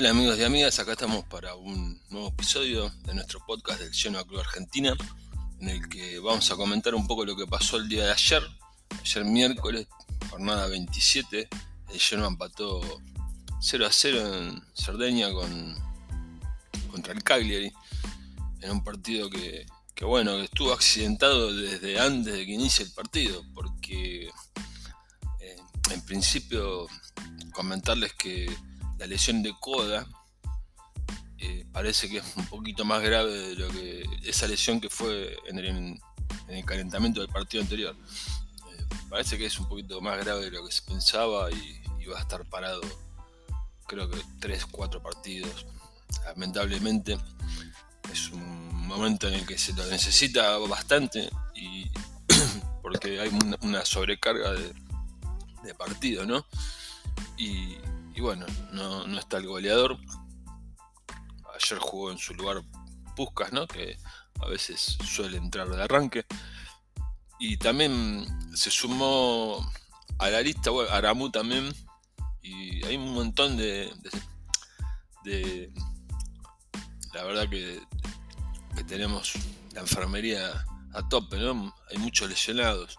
Hola amigos y amigas, acá estamos para un nuevo episodio de nuestro podcast del Genoa Club Argentina, en el que vamos a comentar un poco lo que pasó el día de ayer, ayer miércoles, jornada 27, el Genoa empató 0 a 0 en Cerdeña con, contra el Cagliari, en un partido que, bueno, que estuvo accidentado desde antes de que inicie el partido, porque eh, en principio comentarles que la lesión de coda eh, parece que es un poquito más grave de lo que esa lesión que fue en el, calentamiento del partido anterior. Eh, parece que es un poquito más grave de lo que se pensaba y, va a estar parado creo que 3-4 partidos. Lamentablemente es un momento en el que se lo necesita bastante y porque hay una, sobrecarga de, de partido, ¿no? Y, y bueno, no, está el goleador. Ayer jugó en su lugar Puscas, ¿no? Que a veces suele entrar de arranque. Y también se sumó a la lista, bueno, Aramu también. Y hay un montón de, de, la verdad que, que, tenemos la enfermería a tope, ¿no? Hay muchos lesionados.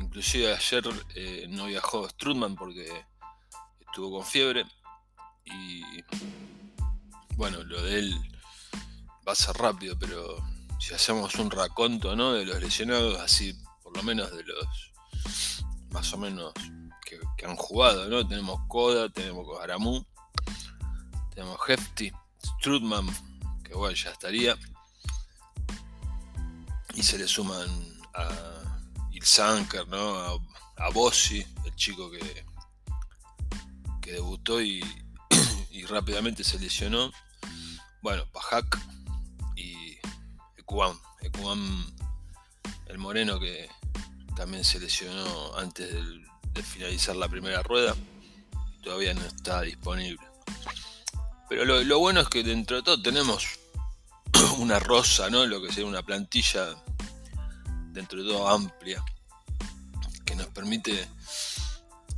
Inclusive ayer eh, no viajó Strutman porque estuvo con fiebre y bueno, lo de él va a ser rápido, pero si hacemos un raconto ¿no? de los lesionados, así por lo menos de los más o menos que, han jugado, ¿no? Tenemos Koda, tenemos Aramu, tenemos Hefty, Strutman, que bueno, ya estaría. Y se le suman a Ilsanker, ¿no? A, a Bossi, el chico que, que debutó y, rápidamente se lesionó. Bueno, Pajak y Ekuam. Ekuam, el moreno que también se lesionó antes de finalizar la primera rueda todavía no está disponible. Pero lo, bueno es que dentro de todo tenemos una rosa, ¿no? Lo que sería una plantilla dentro de todo amplia que nos permite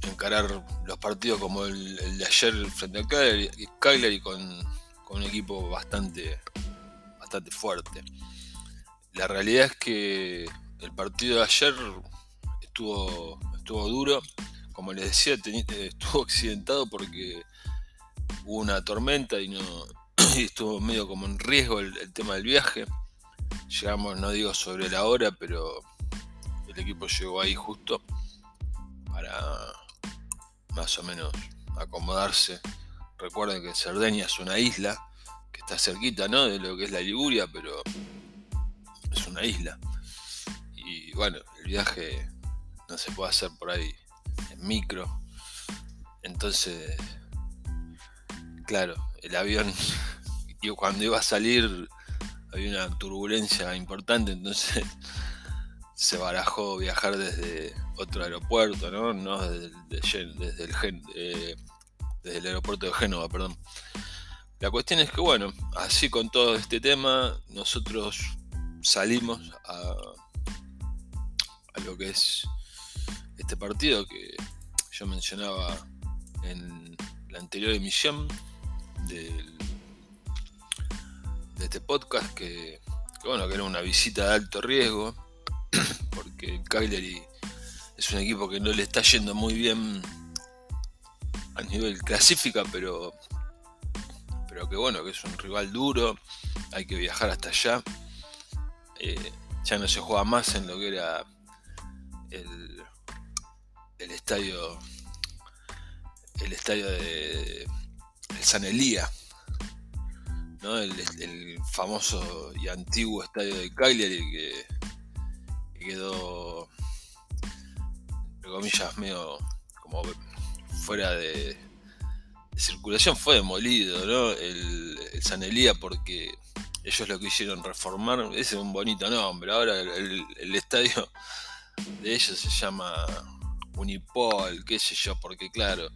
encarar los partidos como el, de ayer frente al Cagliari, con, con, un equipo bastante, bastante fuerte. La realidad es que el partido de ayer estuvo, estuvo duro. Como les decía, estuvo accidentado porque hubo una tormenta y no estuvo medio como en riesgo el, tema del viaje. Llegamos, no digo sobre la hora, pero el equipo llegó ahí justo para más o menos acomodarse. Recuerden que Cerdeña es una isla que está cerquita ¿no? de lo que es la Liguria, pero es una isla. Y bueno, el viaje no se puede hacer por ahí en micro. Entonces, claro, el avión, cuando iba a salir había una turbulencia importante, entonces se barajó viajar desde otro aeropuerto, ¿no? desde, el, eh, desde el aeropuerto de Génova, perdón. La cuestión es que, bueno, así con todo este tema, nosotros salimos a, lo que es este partido que yo mencionaba en la anterior emisión del, de este podcast, que, bueno, que era una visita de alto riesgo porque el Cagliari es un equipo que no le está yendo muy bien a nivel clasifica, pero pero que bueno, que es un rival duro, hay que viajar hasta allá. Eh, ya no se juega más en lo que era el, el estadio el estadio de el San Elía, ¿no? el, famoso y antiguo estadio de Cagliari que quedó, comillas, medio como fuera de, circulación, fue demolido, ¿no? El, San Elía porque ellos lo que hicieron reformar, ese es un bonito nombre, ahora el, estadio de ellos se llama Unipol, qué sé yo, porque claro,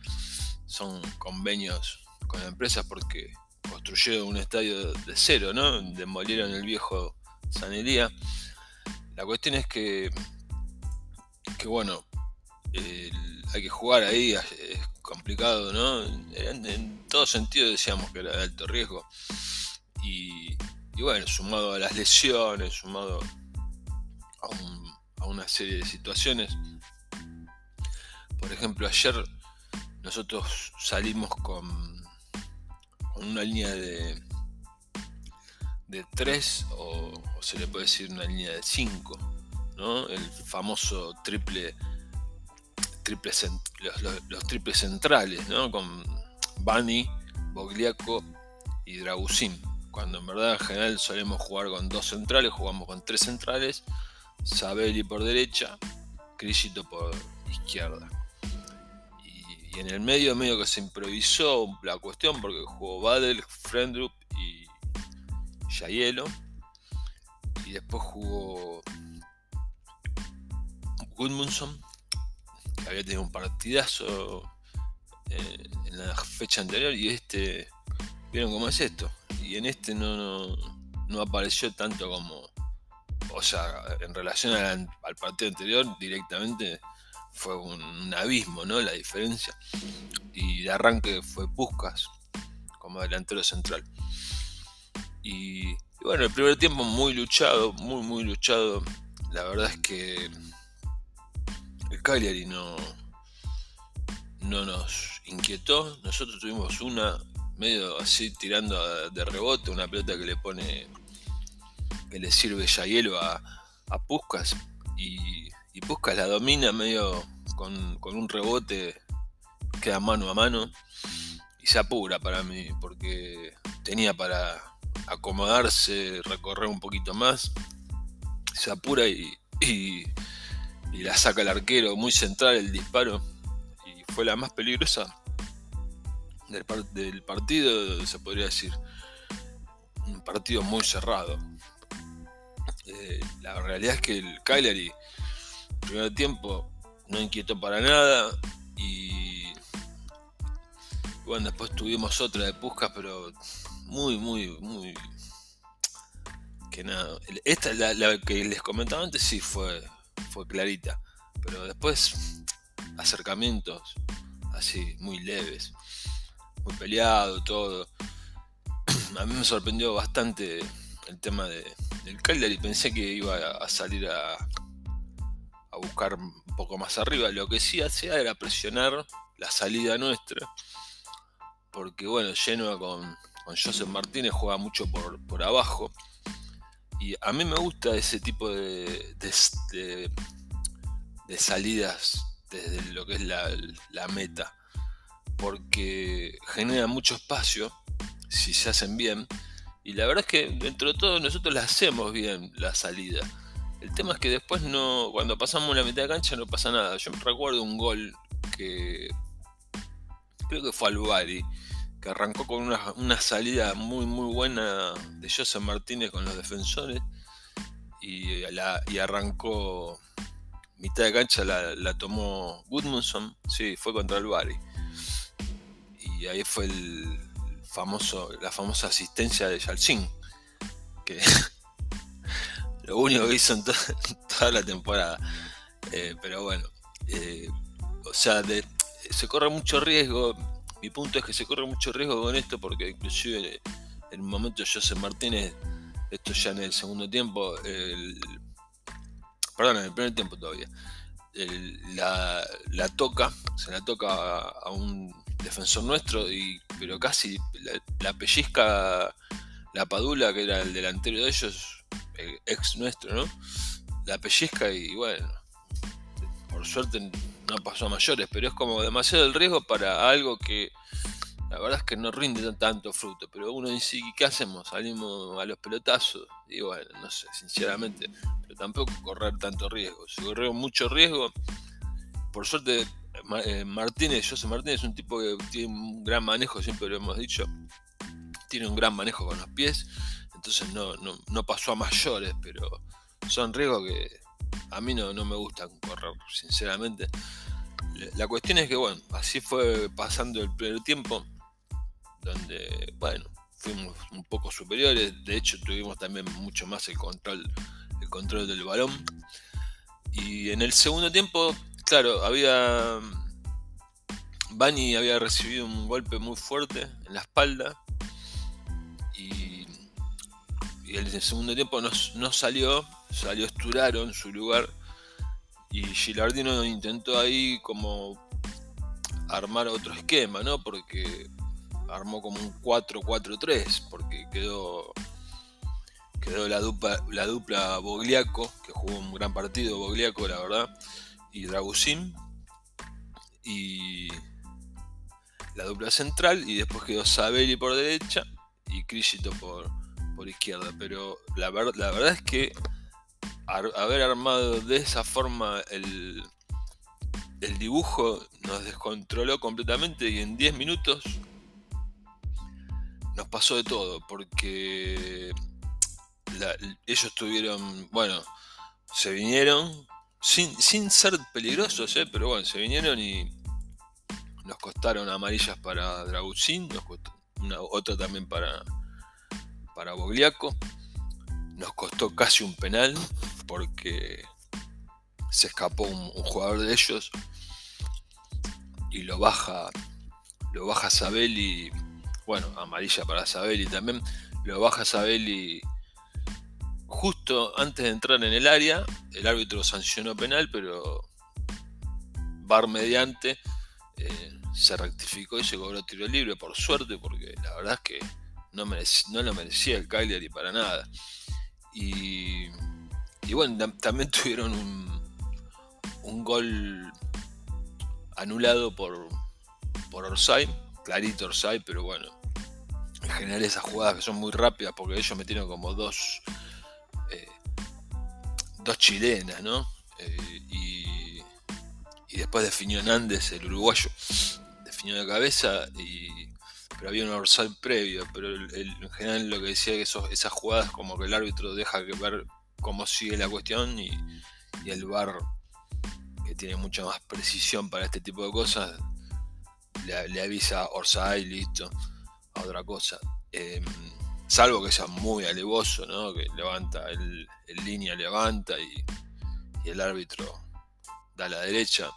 son convenios con empresas porque construyeron un estadio de cero, ¿no? Demolieron el viejo San Elía la cuestión es que, que bueno, hay que jugar ahí complicado, ¿no? En, todo sentido decíamos que era de alto riesgo. Y, bueno, sumado a las lesiones, sumado a, una serie de situaciones. Por ejemplo, ayer nosotros salimos con, con una línea de, de 3 o, se le puede decir una línea de 5, ¿no? El famoso triple, triple los, triples centrales, ¿no? Con Bani, Bogliaco y Dragusin. Cuando en verdad en general solemos jugar con dos centrales, jugamos con tres centrales, Sabelli por derecha, Crisito por izquierda. Y, y, en el medio medio que se improvisó la cuestión porque jugó Badel, Frendrup Yayelo. Y después jugó Gudmundsson, había tenido un partidazo eh, en la fecha anterior. Y este, vieron cómo es esto. Y en este no, no, apareció tanto como. O sea, en relación al, partido anterior, directamente fue un, abismo, ¿no? La diferencia. Y de arranque fue Puskas como delantero central. Y, bueno, el primer tiempo muy luchado, muy, muy luchado. La verdad es que el Cagliari no, no nos inquietó. Nosotros tuvimos una medio así tirando de rebote, una pelota que le pone, que le sirve ya hielo a, a Puskas. Y, y Puskas la domina medio con, con un rebote, queda mano a mano y se apura para mí, porque tenía para acomodarse, recorrer un poquito más, se apura y, la saca el arquero muy central el disparo y fue la más peligrosa del, partido, se podría decir. Un partido muy cerrado. Eh, la realidad es que el Cagliari, primer tiempo, no inquietó para nada y bueno, después tuvimos otra de Pusca, pero muy, muy, muy. Que nada. Esta, la, la que les comentaba antes, sí fue, fue clarita. Pero después, acercamientos así, muy leves. Muy peleado, todo. A mí me sorprendió bastante el tema de, del y Pensé que iba a, salir a, a buscar un poco más arriba. Lo que sí hacía era presionar la salida nuestra. Porque bueno, lleno con con Joseph Martínez juega mucho por, abajo. Y a mí me gusta ese tipo de, de, salidas desde lo que es la, meta. Porque genera mucho espacio si se hacen bien. Y la verdad es que dentro de todo nosotros la hacemos bien la salida. El tema es que después no, cuando pasamos la mitad de cancha no pasa nada. Yo me recuerdo un gol que creo que fue al Bari que arrancó con una, salida muy muy buena de José Martínez con los defensores y, y arrancó mitad de cancha la, tomó Gudmundsson, sí, fue contra el Bari. Y ahí fue el famoso, la famosa asistencia de Yalcin, que lo único que hizo en toda la temporada. Eh, pero bueno, eh, o sea, se corre mucho riesgo mi punto es que se corre mucho riesgo con esto porque inclusive en un momento José Martínez, esto ya en el segundo tiempo, perdón, en el primer tiempo todavía, la, toca, se la toca a, un defensor nuestro, y, pero casi la, pellizca la Padula, que era el delantero de ellos, ex nuestro, ¿no? La pellizca y bueno, por suerte no pasó a mayores, pero es como demasiado el riesgo para algo que la verdad es que no rinde tanto fruto. Pero uno dice, ¿qué hacemos? Salimos a los pelotazos. Y bueno, no sé, sinceramente, pero tampoco correr tanto riesgo. Se corrió mucho riesgo. Por suerte, eh, Martínez, José Martínez es un tipo que tiene un gran manejo, siempre lo hemos dicho. Tiene un gran manejo con los pies. Entonces no, no pasó a mayores, pero son riesgos que a mí no, no me gustan correr, sinceramente. La cuestión es que, bueno, así fue pasando el primer tiempo, donde, bueno, fuimos un poco superiores. De hecho, tuvimos también mucho más el control, el control del balón. Y en el segundo tiempo, claro, había Bani había recibido un golpe muy fuerte en la espalda y, y el segundo tiempo no, salió, salió Esturaro en su lugar y Gilardino intentó ahí como armar otro esquema, ¿no? Porque armó como un 4-4-3, porque quedó quedó la dupla, la dupla Bogliaco, que jugó un gran partido Bogliaco, la verdad, y Dragusin. Y la dupla central, y después quedó Sabelli por derecha y Crisito por, por izquierda. Pero la, la verdad es que haber armado de esa forma el, el dibujo nos descontroló completamente y en 10 minutos nos pasó de todo, porque ellos tuvieron, bueno, se vinieron sin, sin ser peligrosos, ¿eh? pero bueno, se vinieron y nos costaron amarillas para Dragusin, nos costó una, otra también para, para Bogliaco. Nos costó casi un penal porque se escapó un, jugador de ellos y lo baja lo baja Sabelli bueno amarilla para Sabelli también lo baja Sabelli justo antes de entrar en el área, el árbitro sancionó penal, pero bar mediante eh, se rectificó y se cobró tiro libre, por suerte, porque la verdad es que no, no lo merecía el Cagliari para nada. Y, bueno, también tuvieron un, un gol anulado por, por Orsay, clarito Orsay, pero bueno, en general esas jugadas que son muy rápidas, porque ellos metieron como dos dos chilenas, ¿no? Eh, y, después definió Nández, el uruguayo, definió de cabeza, y, pero había un orsal previo, pero en general lo que decía que esas jugadas como que el árbitro deja que ver cómo sigue la cuestión y, el VAR, que tiene mucha más precisión para este tipo de cosas, le, avisa Orsay, listo, a otra cosa. Em, salvo que sea muy alevoso, ¿no? que levanta el, línea, levanta y, el árbitro da la derecha.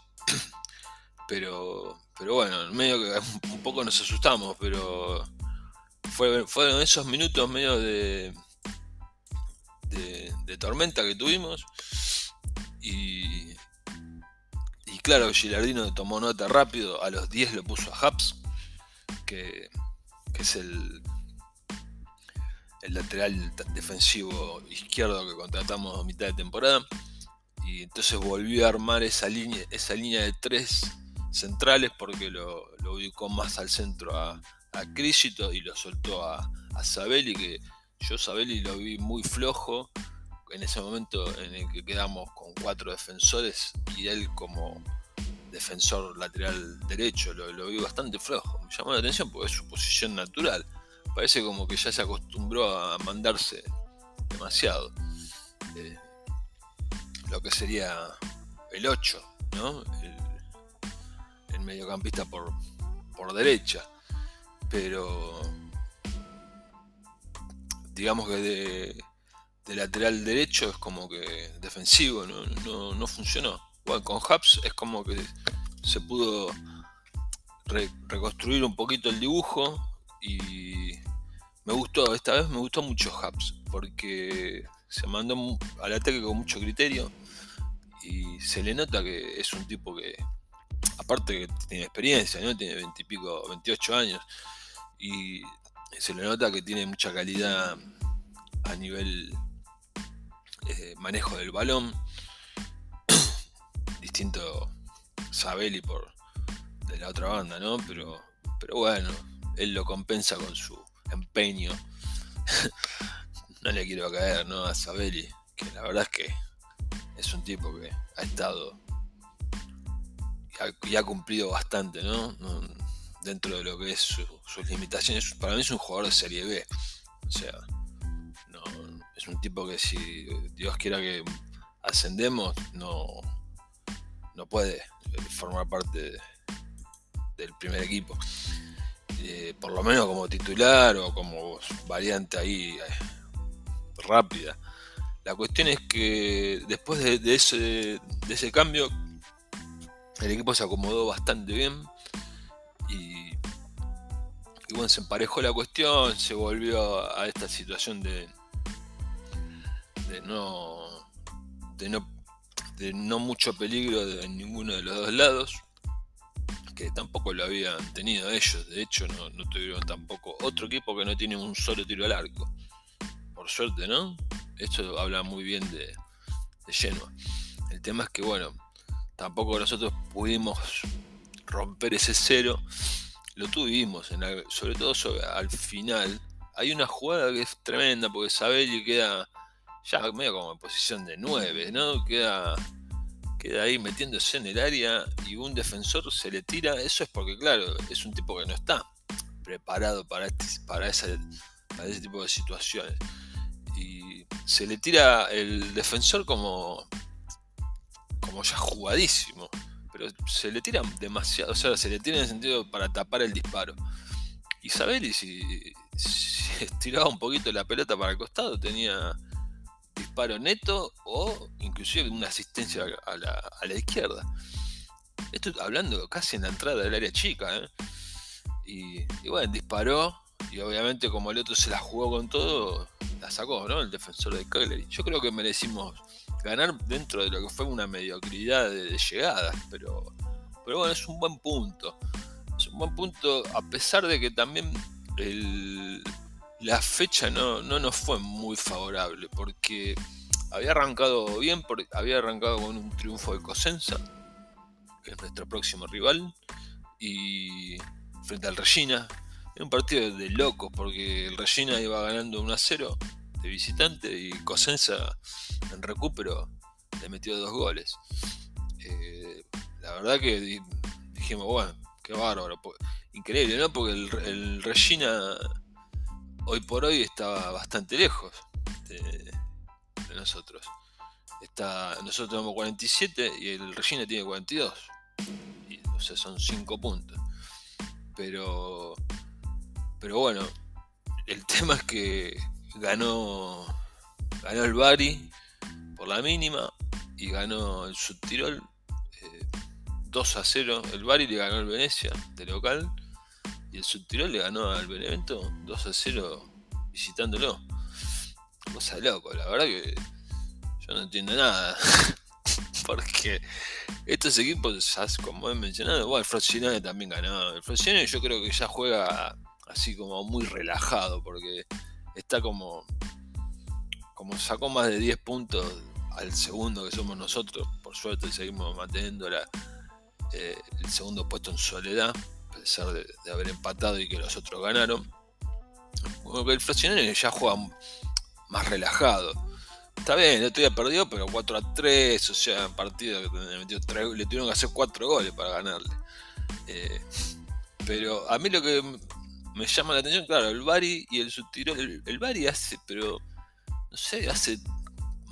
Pero, pero bueno, medio que un poco nos asustamos, pero fue, fueron esos minutos medio de, de, tormenta que tuvimos. Y, y claro, Gilardino tomó nota rápido, a los 10 lo puso a Haps, que, que es el, el lateral defensivo izquierdo que contratamos a mitad de temporada. Y entonces volvió a armar esa línea, esa línea de tres centrales porque lo, ubicó más al centro a, a y lo soltó a, a Sabelli, que yo Sabelli lo vi muy flojo en ese momento en el que quedamos con cuatro defensores y él como defensor lateral derecho lo, lo vi bastante flojo. Me llamó la atención porque es su posición natural parece como que ya se acostumbró a mandarse demasiado. Eh, lo que sería el 8, ¿no? Mediocampista por, por derecha. Pero digamos que de, lateral derecho es como que defensivo, no, funcionó. Bueno, con Hubs es como que se pudo reconstruir un poquito el dibujo y me gustó, esta vez me gustó mucho Hubs, porque se mandó al ataque con mucho criterio y se le nota que es un tipo que, aparte que tiene experiencia, ¿no? tiene 20 y pico, 28 años, y se le nota que tiene mucha calidad a nivel eh, manejo del balón, distinto Sabelli por de la otra banda, ¿no? Pero, pero bueno, él lo compensa con su empeño. no le quiero caer, ¿no? A Sabelli, que la verdad es que es un tipo que ha estado y ha, cumplido bastante, ¿no? Dentro de lo que es sus limitaciones. Para mí es un jugador de Serie B. O sea, es un tipo que si Dios quiera que ascendemos, no, no puede formar parte del primer equipo. Eh, por lo menos como titular o como variante ahí eh, rápida. La cuestión es que después de ese cambio, el equipo se acomodó bastante bien y bueno, se emparejó la cuestión, se volvió a esta situación de, no, de no, de no mucho peligro de ninguno de los dos lados, que tampoco lo habían tenido ellos, de hecho no, tuvieron tampoco otro equipo que no tiene un solo tiro al arco, por suerte, ¿no? Esto habla muy bien de, de. El tema es que, bueno, tampoco nosotros pudimos romper ese cero lo tuvimos, sobre todo al final. Hay una jugada que es tremenda porque Sabelli queda ya medio como en posición de 9, ¿no? Queda, queda ahí metiéndose en el área y un defensor se le tira. Eso es porque, claro, es un tipo que no está preparado para, este, para, ese tipo de situaciones. Y se le tira el defensor como, como ya jugadísimo pero se le tira demasiado, o sea, se le tira en el sentido para tapar el disparo. Isabeli, si, estiraba un poquito la pelota para el costado, tenía disparo neto o inclusive una asistencia a la, a la izquierda. Esto hablando casi en la entrada del área chica. ¿eh? Y, bueno, disparó y obviamente como el otro se la jugó con todo, la sacó, ¿no? El defensor de Cagliari. Yo creo que merecimos ganar dentro de lo que fue una mediocridad de, llegadas, pero, pero bueno, es un buen punto. Es un buen punto, a pesar de que también la fecha no, no nos fue muy favorable, porque había arrancado bien, porque había arrancado con un triunfo de Cosenza, que es nuestro próximo rival, y frente al Regina. Era un partido de locos, porque el Regina iba ganando 1 a 0 de visitante y Cosenza en recupero le metió dos goles. Eh, la verdad que dijimos, bueno, qué bárbaro. Increíble, ¿no? Porque el, Regina hoy por hoy estaba bastante lejos de, nosotros. Está, nosotros tenemos 47 y el Regina tiene 42. Y, o sea, son 5 puntos. Pero, pero bueno, el tema es que ganó, ganó el Bari por la mínima y ganó el Subtirol 2 eh, a 0. El Bari le ganó al Venecia de local y el Subtirol le ganó al Benevento 2 a 0 visitándolo. Cosa loco, la verdad que yo no entiendo nada. Porque estos equipos, como he mencionado, bueno, el Frosinone también ganó. El Frosinone yo creo que ya juega así como muy relajado porque está como, como sacó más de 10 puntos al segundo que somos nosotros, por suerte seguimos manteniendo eh, el segundo puesto en soledad, a pesar de, haber empatado y que los otros ganaron. el Frosinone ya juega más relajado. Está bien, el otro día perdió, pero 4 a 3, o sea, partido que le, tuvieron que hacer 4 goles para ganarle. Eh, pero a mí lo que me llama la atención, claro, el Bari y el subtiro. El, Bari hace, pero no sé, hace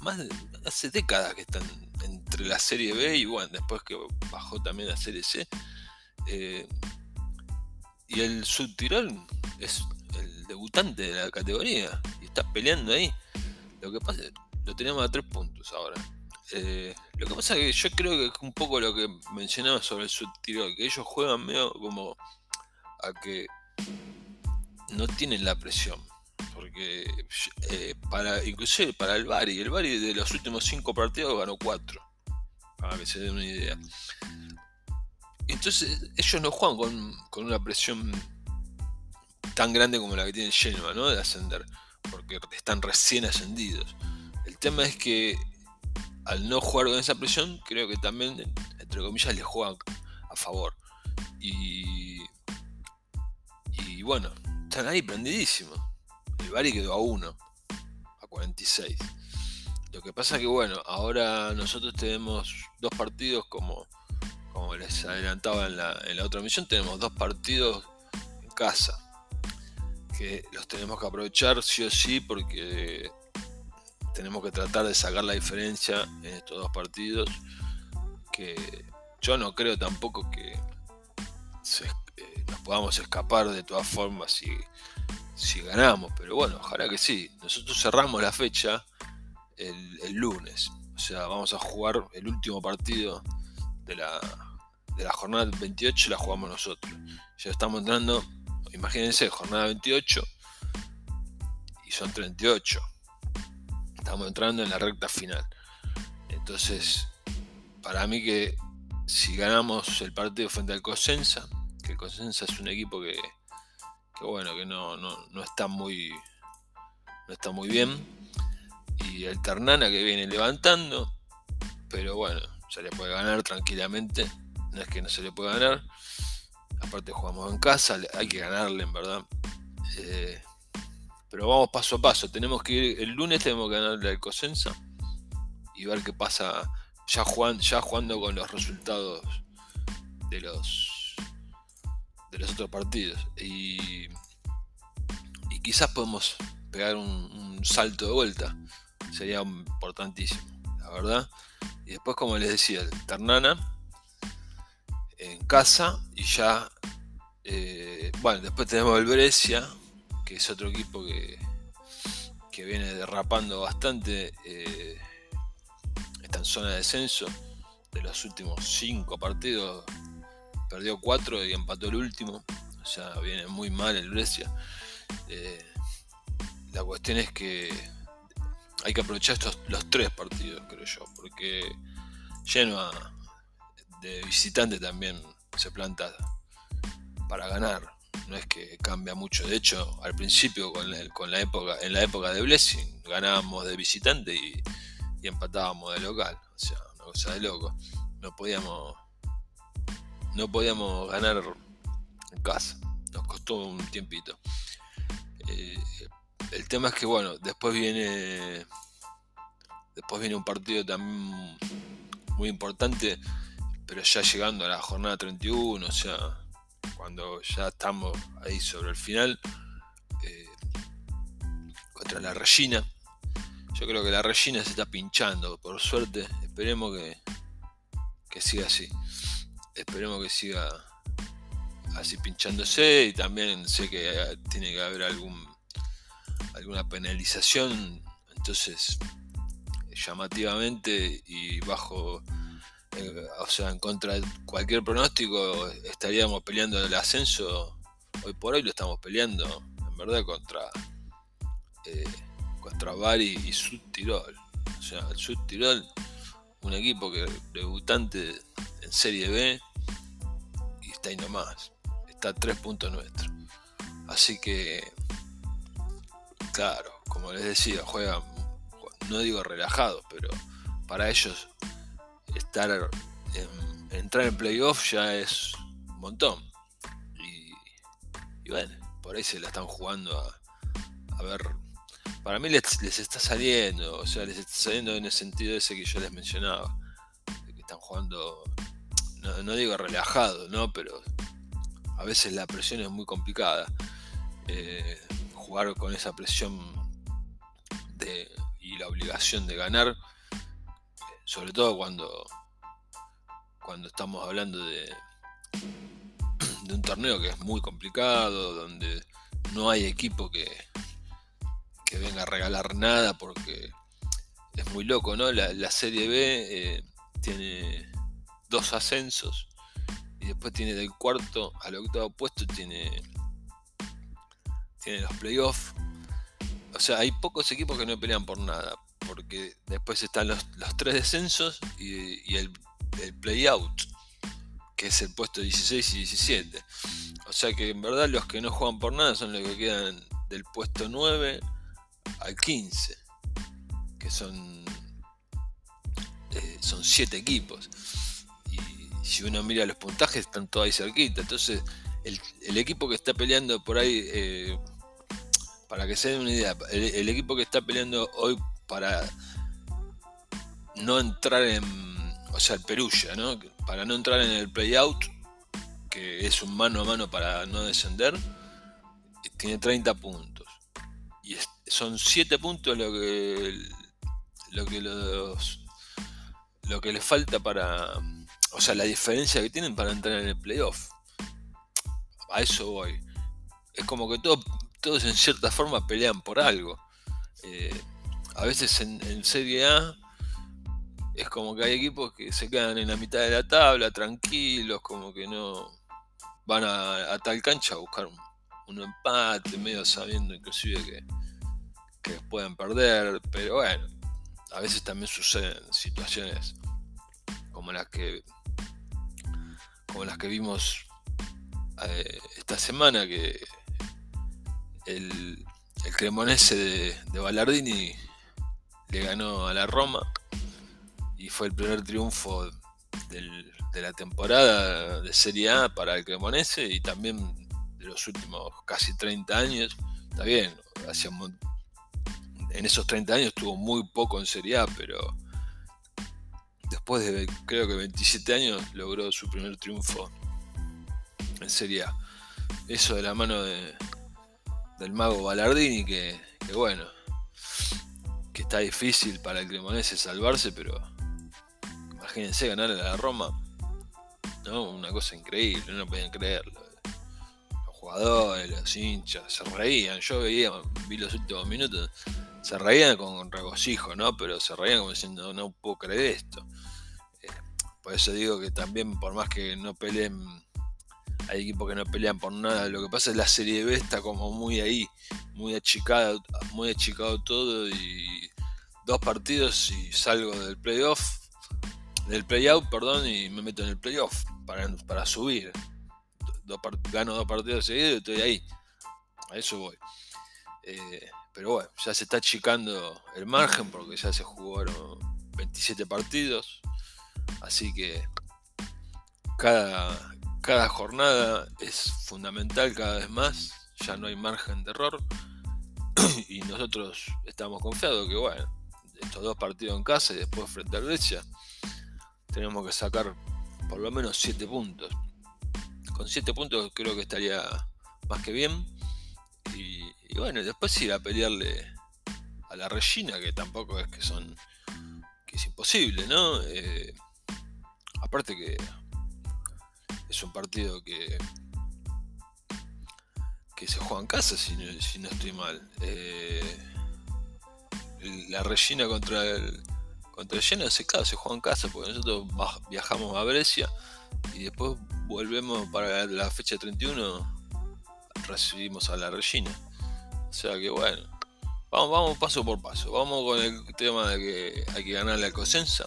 más de, hace décadas que están entre la serie B y bueno, después que bajó también la serie C. Eh, y el subtirol es el debutante de la categoría y está peleando ahí. Lo que pasa lo tenemos a tres puntos ahora. Eh, lo que pasa es que yo creo que es un poco lo que mencionaba sobre el subtirol, que ellos juegan medio como a que no tienen la presión. Porque eh, para, inclusive para el Bari, el Bari de los últimos cinco partidos ganó cuatro. Para que se den una idea. Entonces ellos no juegan con, una presión tan grande como la que tiene Genoa, ¿no? De ascender. Porque están recién ascendidos. El tema es que al no jugar con esa presión, creo que también, entre comillas, les juegan a favor. Y, y bueno, están ahí prendidísimos. El Bari quedó a 1, a 46. Lo que pasa que bueno, ahora nosotros tenemos dos partidos como, como les adelantaba en la, en la otra misión, tenemos dos partidos en casa. Que los tenemos que aprovechar sí o sí porque tenemos que tratar de sacar la diferencia en estos dos partidos. Que yo no creo tampoco que se, nos podamos escapar de todas formas si, si ganamos. Pero bueno, ojalá que sí. Nosotros cerramos la fecha el, lunes. O sea, vamos a jugar el último partido de la, de la jornada 28, la jugamos nosotros. Ya estamos entrando imagínense, jornada 28 y son 38. Estamos entrando en la recta final. Entonces, para mí que si ganamos el partido frente al Cosenza, que el Cosenza es un equipo que, bueno, que no, no, está muy no está muy bien. Y el Ternana que viene levantando, pero bueno, se le puede ganar tranquilamente. No es que no se le pueda ganar. Aparte jugamos en casa, hay que ganarle en verdad. Eh, pero vamos paso a paso. Tenemos que ir, el lunes tenemos que ganarle al Cosenza y ver qué pasa ya, ya jugando con los resultados de los de los otros partidos. Y, y quizás podemos pegar un, salto de vuelta. Sería importantísimo, la verdad. Y después, como les decía, Ternana en casa y ya, eh, bueno, después tenemos el Brescia, que es otro equipo que, que viene derrapando bastante. Eh, está en zona de descenso. De los últimos cinco partidos, perdió cuatro y empató el último. O sea, viene muy mal el Brescia. Eh, la cuestión es que hay que aprovechar estos los tres partidos, creo yo, porque Genoa de visitante también se planta para ganar. No es que cambia mucho. De hecho, al principio con la, época, en la época de Blessing, ganábamos de visitante y, empatábamos de local. O sea, una cosa de loco. No podíamos. No podíamos ganar en casa. Nos costó un tiempito. Eh, el tema es que bueno, después viene. Después viene un partido también muy importante, pero ya llegando a la jornada 31, o sea, cuando ya estamos ahí sobre el final, eh, contra la Regina. Yo creo que la Regina se está pinchando, por suerte, esperemos que, que siga así. Esperemos que siga así pinchándose y también sé que tiene que haber algún alguna penalización, entonces llamativamente y bajo, eh, o sea, en contra de cualquier pronóstico, estaríamos peleando el ascenso. Hoy por hoy lo estamos peleando, en verdad, contra, eh, contra Bari y Sud Tirol. O sea, el Sud Tirol, un equipo que debutante en Serie B y está ahí nomás. Está a tres puntos nuestros. Así que Claro, como les decía, juegan, no digo relajados, pero para ellos estar en, entrar en playoff ya es un montón. Y, bueno, por ahí se la están jugando a, ver. Para mí les, está saliendo, o sea, les está saliendo en el sentido ese que yo les mencionaba, que están jugando, no, digo relajado, ¿no? Pero a veces la presión es muy complicada. Eh, jugar con esa presión y la obligación de ganar, sobre todo cuando, cuando estamos hablando de, de un torneo que es muy complicado, donde no hay equipo que, que venga a regalar nada porque es muy loco, ¿no? La, Serie B eh, tiene dos ascensos y después tiene del cuarto al octavo puesto tiene tiene los playoffs. O sea, hay pocos equipos que no pelean por nada. Porque después están los, tres descensos y, el, el play-out, que es el puesto 16 y 17. O sea que en verdad los que no juegan por nada son los que quedan del puesto 9 al 15. Que son, eh, son 7 equipos. Y si uno mira los puntajes, están todos ahí cerquita. Entonces, el, equipo que está peleando por ahí eh, para que se den una idea, el, equipo que está peleando hoy para no entrar en, o sea, el Perugia, ¿no? Para no entrar en el playout, que es un mano a mano para no descender, tiene 30 puntos. Y son 7 puntos lo que lo que los lo que les falta para o sea, la diferencia que tienen para entrar en el playoff. A eso voy. Es como que todo todos en cierta forma pelean por algo. Eh, a veces en, Serie A es como que hay equipos que se quedan en la mitad de la tabla, tranquilos, como que no van a, tal cancha a buscar un empate, medio sabiendo inclusive que, que pueden perder, pero bueno, a veces también suceden situaciones como las que como las que vimos eh, esta semana que el, el Cremonese de, de Ballardini le ganó a la Roma y fue el primer triunfo de la temporada de Serie A para el Cremonese y también de los últimos casi 30 años. Está bien, en esos 30 años estuvo muy poco en Serie A, pero después de creo que 27 años logró su primer triunfo en Serie A. Eso de la mano de, del mago Ballardini, que, bueno, que está difícil para el Cremonese salvarse, pero imagínense ganar a la Roma. ¿no? Una cosa increíble, no podían creerlo. Los jugadores, los hinchas, se reían. Yo veía, vi los últimos minutos, se reían con regocijo, ¿no? Pero se reían como diciendo, no puedo creer esto. Eh, por eso digo que también, por más que no peleen, hay equipos que no pelean por nada. Lo que pasa es que la Serie B está como muy ahí, muy achicada, muy achicado todo y dos partidos y salgo del playoff del playout, perdón, y me meto en el playoff para, para subir. gano dos partidos seguidos y estoy ahí. A eso voy. Eh, pero bueno, ya se está achicando el margen porque ya se jugaron 27 partidos. Así que cada, cada jornada es fundamental cada vez más. Ya no hay margen de error. y nosotros estamos confiados que, bueno, estos dos partidos en casa y después frente a Grecia tenemos que sacar por lo menos 7 puntos. Con 7 puntos creo que estaría más que bien. Y, bueno, después ir a pelearle a la Regina, que tampoco es que son. que es imposible, ¿no? Eh, aparte que es un partido que. que se juega en casa, si no, estoy mal. Eh, la Regina contra el contra el Genoa se, se juega en casa, porque nosotros viajamos a Brescia y después volvemos para la fecha 31, recibimos a la Regina. O sea que bueno, vamos, vamos paso por paso. Vamos con el tema de que hay que ganarle a Cosenza,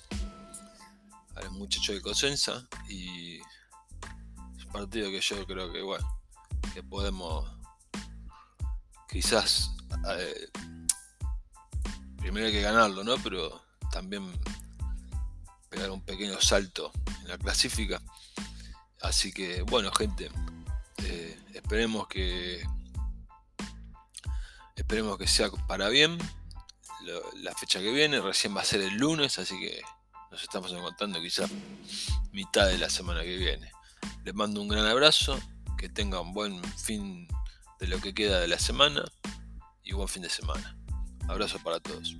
al muchacho de Cosenza, y es un partido que yo creo que bueno, que podemos quizás eh, primero hay que ganarlo, ¿no? Pero también pegar un pequeño salto en la clasifica. Así que bueno gente, eh, esperemos que esperemos que sea para bien. la fecha que viene recién va a ser el lunes, así que nos estamos encontrando quizás mitad de la semana que viene. Les mando un gran abrazo, que tengan un buen fin de lo que queda de la semana y buen fin de semana. Abrazo para todos.